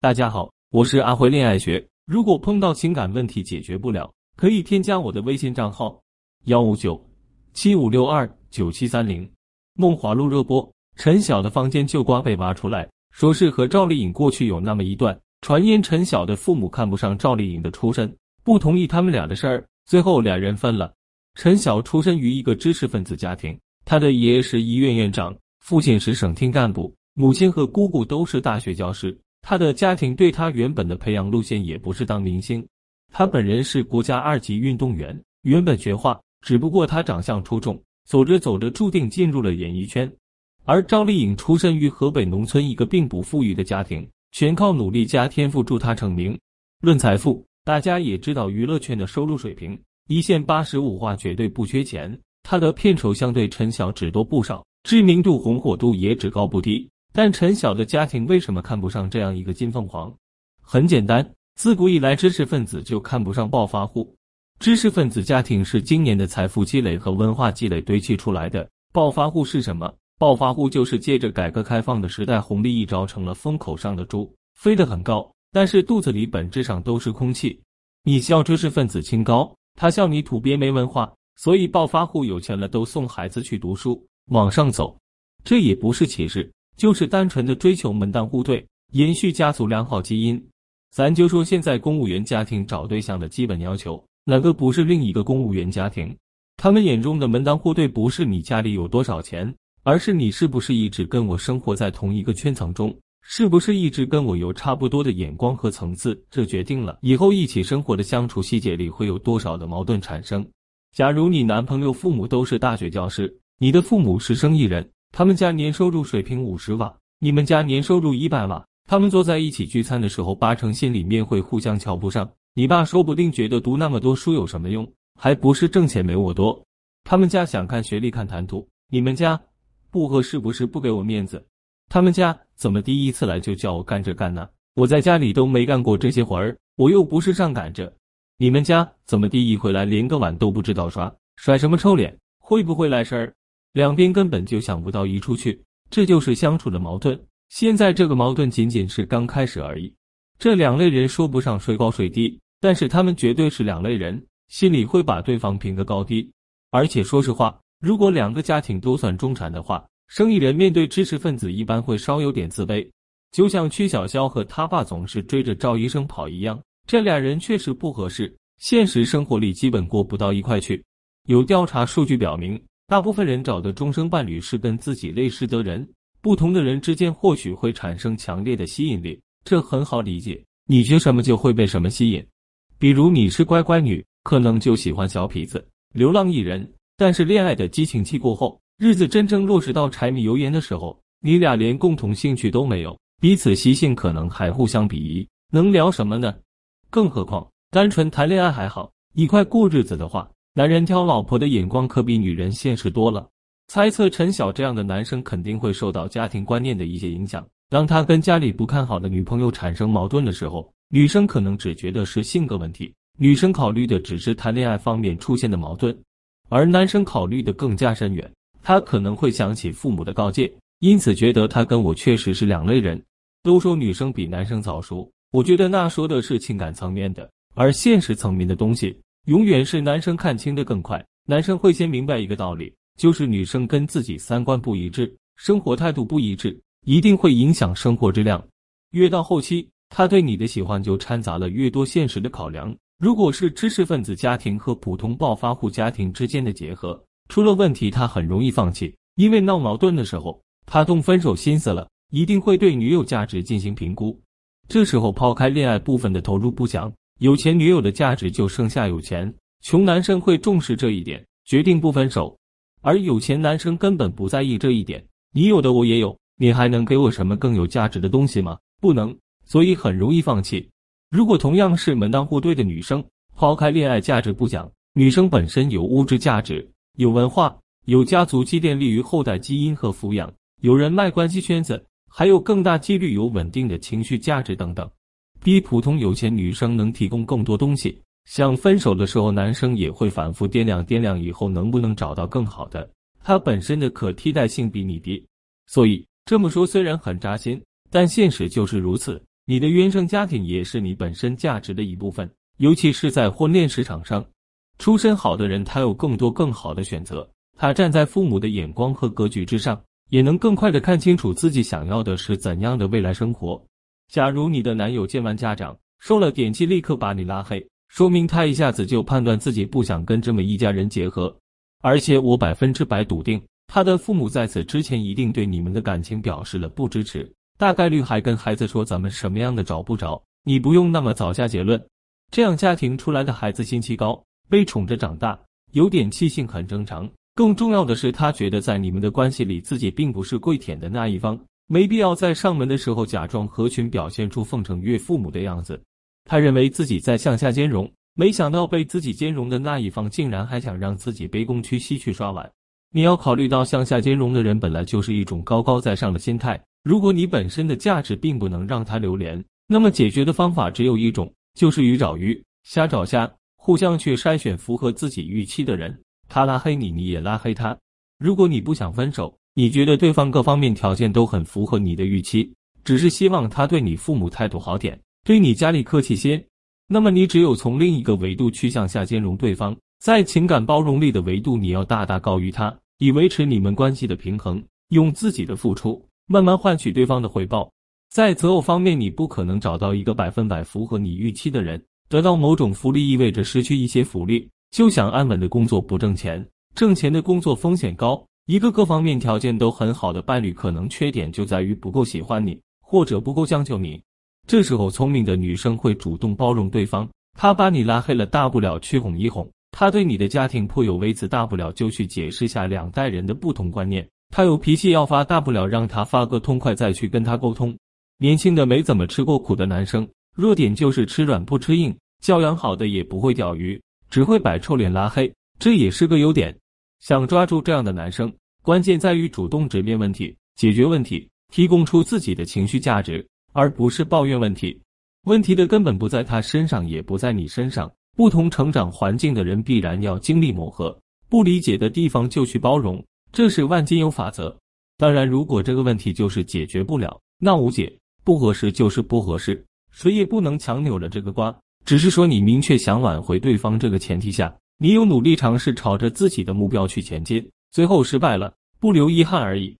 大家好，我是阿辉恋爱学。如果碰到情感问题解决不了，可以添加我的微信账号幺五九七五六二九七三零。梦华录热播，陈晓的房间旧瓜被挖出来，说是和赵丽颖过去有那么一段。传言陈晓的父母看不上赵丽颖的出身，不同意他们俩的事儿，最后两人分了。陈晓出身于一个知识分子家庭，他的爷爷是医院院长，父亲是省厅干部，母亲和姑姑都是大学教师。他的家庭对他原本的培养路线也不是当明星，他本人是国家二级运动员，原本学画，只不过他长相出众，走着走着注定进入了演艺圈。而赵丽颖出身于河北农村一个并不富裕的家庭，全靠努力加天赋助她成名。论财富，大家也知道娱乐圈的收入水平，一线八十五画绝对不缺钱，他的片酬相对陈晓只多不少，知名度红火度也只高不低。但陈晓的家庭为什么看不上这样一个金凤凰？很简单，自古以来知识分子就看不上暴发户。知识分子家庭是今年的财富积累和文化积累堆砌出来的。暴发户是什么？暴发户就是借着改革开放的时代红利一招成了风口上的猪，飞得很高，但是肚子里本质上都是空气。你笑知识分子清高，他笑你土鳖没文化。所以暴发户有钱了都送孩子去读书，往上走，这也不是歧视。就是单纯的追求门当户对，延续家族良好基因。咱就说现在公务员家庭找对象的基本要求，哪个不是另一个公务员家庭？他们眼中的门当户对，不是你家里有多少钱，而是你是不是一直跟我生活在同一个圈层中，是不是一直跟我有差不多的眼光和层次？这决定了以后一起生活的相处细节里会有多少的矛盾产生。假如你男朋友父母都是大学教师，你的父母是生意人。他们家年收入水平五十万，你们家年收入一百万。他们坐在一起聚餐的时候，八成心里面会互相瞧不上。你爸说不定觉得读那么多书有什么用，还不是挣钱没我多。他们家想看学历看谈吐，你们家不合适不是不给我面子。他们家怎么第一次来就叫我干这干那？我在家里都没干过这些活儿，我又不是上赶着。你们家怎么第一回来连个碗都不知道刷，甩什么臭脸？会不会来事儿？两边根本就想不到一处去，这就是相处的矛盾。现在这个矛盾仅仅是刚开始而已。这两类人说不上谁高谁低，但是他们绝对是两类人，心里会把对方评个高低。而且说实话，如果两个家庭都算中产的话，生意人面对知识分子一般会稍有点自卑。就像曲筱绡和他爸总是追着赵医生跑一样，这俩人确实不合适，现实生活里基本过不到一块去。有调查数据表明。大部分人找的终生伴侣是跟自己类似的人，不同的人之间或许会产生强烈的吸引力，这很好理解。你学什么就会被什么吸引。比如你是乖乖女，可能就喜欢小痞子、流浪艺人。但是恋爱的激情期过后，日子真正落实到柴米油盐的时候，你俩连共同兴趣都没有，彼此习性可能还互相鄙夷，能聊什么呢？更何况单纯谈恋爱还好，一块过日子的话。男人挑老婆的眼光可比女人现实多了。猜测陈晓这样的男生肯定会受到家庭观念的一些影响。当他跟家里不看好的女朋友产生矛盾的时候，女生可能只觉得是性格问题，女生考虑的只是谈恋爱方面出现的矛盾，而男生考虑的更加深远。他可能会想起父母的告诫，因此觉得他跟我确实是两类人。都说女生比男生早熟，我觉得那说的是情感层面的，而现实层面的东西。永远是男生看清的更快。男生会先明白一个道理，就是女生跟自己三观不一致，生活态度不一致，一定会影响生活质量。越到后期，他对你的喜欢就掺杂了越多现实的考量。如果是知识分子家庭和普通暴发户家庭之间的结合，出了问题，他很容易放弃，因为闹矛盾的时候，他动分手心思了，一定会对女友价值进行评估。这时候抛开恋爱部分的投入不讲。有钱女友的价值就剩下有钱，穷男生会重视这一点，决定不分手；而有钱男生根本不在意这一点。你有的我也有，你还能给我什么更有价值的东西吗？不能，所以很容易放弃。如果同样是门当户对的女生，抛开恋爱价值不讲，女生本身有物质价值，有文化，有家族积淀利于后代基因和抚养，有人脉关系圈子，还有更大几率有稳定的情绪价值等等。比普通有钱女生能提供更多东西。想分手的时候，男生也会反复掂量掂量，以后能不能找到更好的。他本身的可替代性比你低，所以这么说虽然很扎心，但现实就是如此。你的原生家庭也是你本身价值的一部分，尤其是在婚恋市场上，出身好的人他有更多更好的选择，他站在父母的眼光和格局之上，也能更快的看清楚自己想要的是怎样的未来生活。假如你的男友见完家长，受了点气，立刻把你拉黑，说明他一下子就判断自己不想跟这么一家人结合，而且我百分之百笃定，他的父母在此之前一定对你们的感情表示了不支持，大概率还跟孩子说咱们什么样的找不着，你不用那么早下结论。这样家庭出来的孩子心气高，被宠着长大，有点气性很正常。更重要的是，他觉得在你们的关系里，自己并不是跪舔的那一方，没必要在上门的时候假装合群，表现出奉承岳父母的样子。他认为自己在向下兼容，没想到被自己兼容的那一方竟然还想让自己卑躬屈膝去刷碗。你要考虑到向下兼容的人本来就是一种高高在上的心态，如果你本身的价值并不能让他留连，那么解决的方法只有一种，就是鱼找鱼，虾找虾，互相去筛选符合自己预期的人。他拉黑你，你也拉黑他。如果你不想分手，你觉得对方各方面条件都很符合你的预期，只是希望他对你父母态度好点。对你家里客气些，那么你只有从另一个维度去向下兼容对方，在情感包容力的维度，你要大大高于他，以维持你们关系的平衡，用自己的付出慢慢换取对方的回报。在择偶方面，你不可能找到一个百分百符合你预期的人，得到某种福利意味着失去一些福利。就想安稳的工作不挣钱，挣钱的工作风险高，一个各方面条件都很好的伴侣，可能缺点就在于不够喜欢你，或者不够将就你。这时候，聪明的女生会主动包容对方。她把你拉黑了，大不了去哄一哄。她对你的家庭颇有微词，大不了就去解释下两代人的不同观念。她有脾气要发，大不了让她发个痛快，再去跟她沟通。年轻的没怎么吃过苦的男生，弱点就是吃软不吃硬。教养好的也不会钓鱼，只会摆臭脸拉黑，这也是个优点。想抓住这样的男生，关键在于主动直面问题，解决问题，提供出自己的情绪价值。而不是抱怨问题，问题的根本不在他身上，也不在你身上。不同成长环境的人必然要经历磨合，不理解的地方就去包容，这是万金油法则。当然，如果这个问题就是解决不了，那无解，不合适就是不合适，谁也不能强扭了这个瓜。只是说你明确想挽回对方这个前提下，你有努力尝试朝着自己的目标去前进，最后失败了，不留遗憾而已。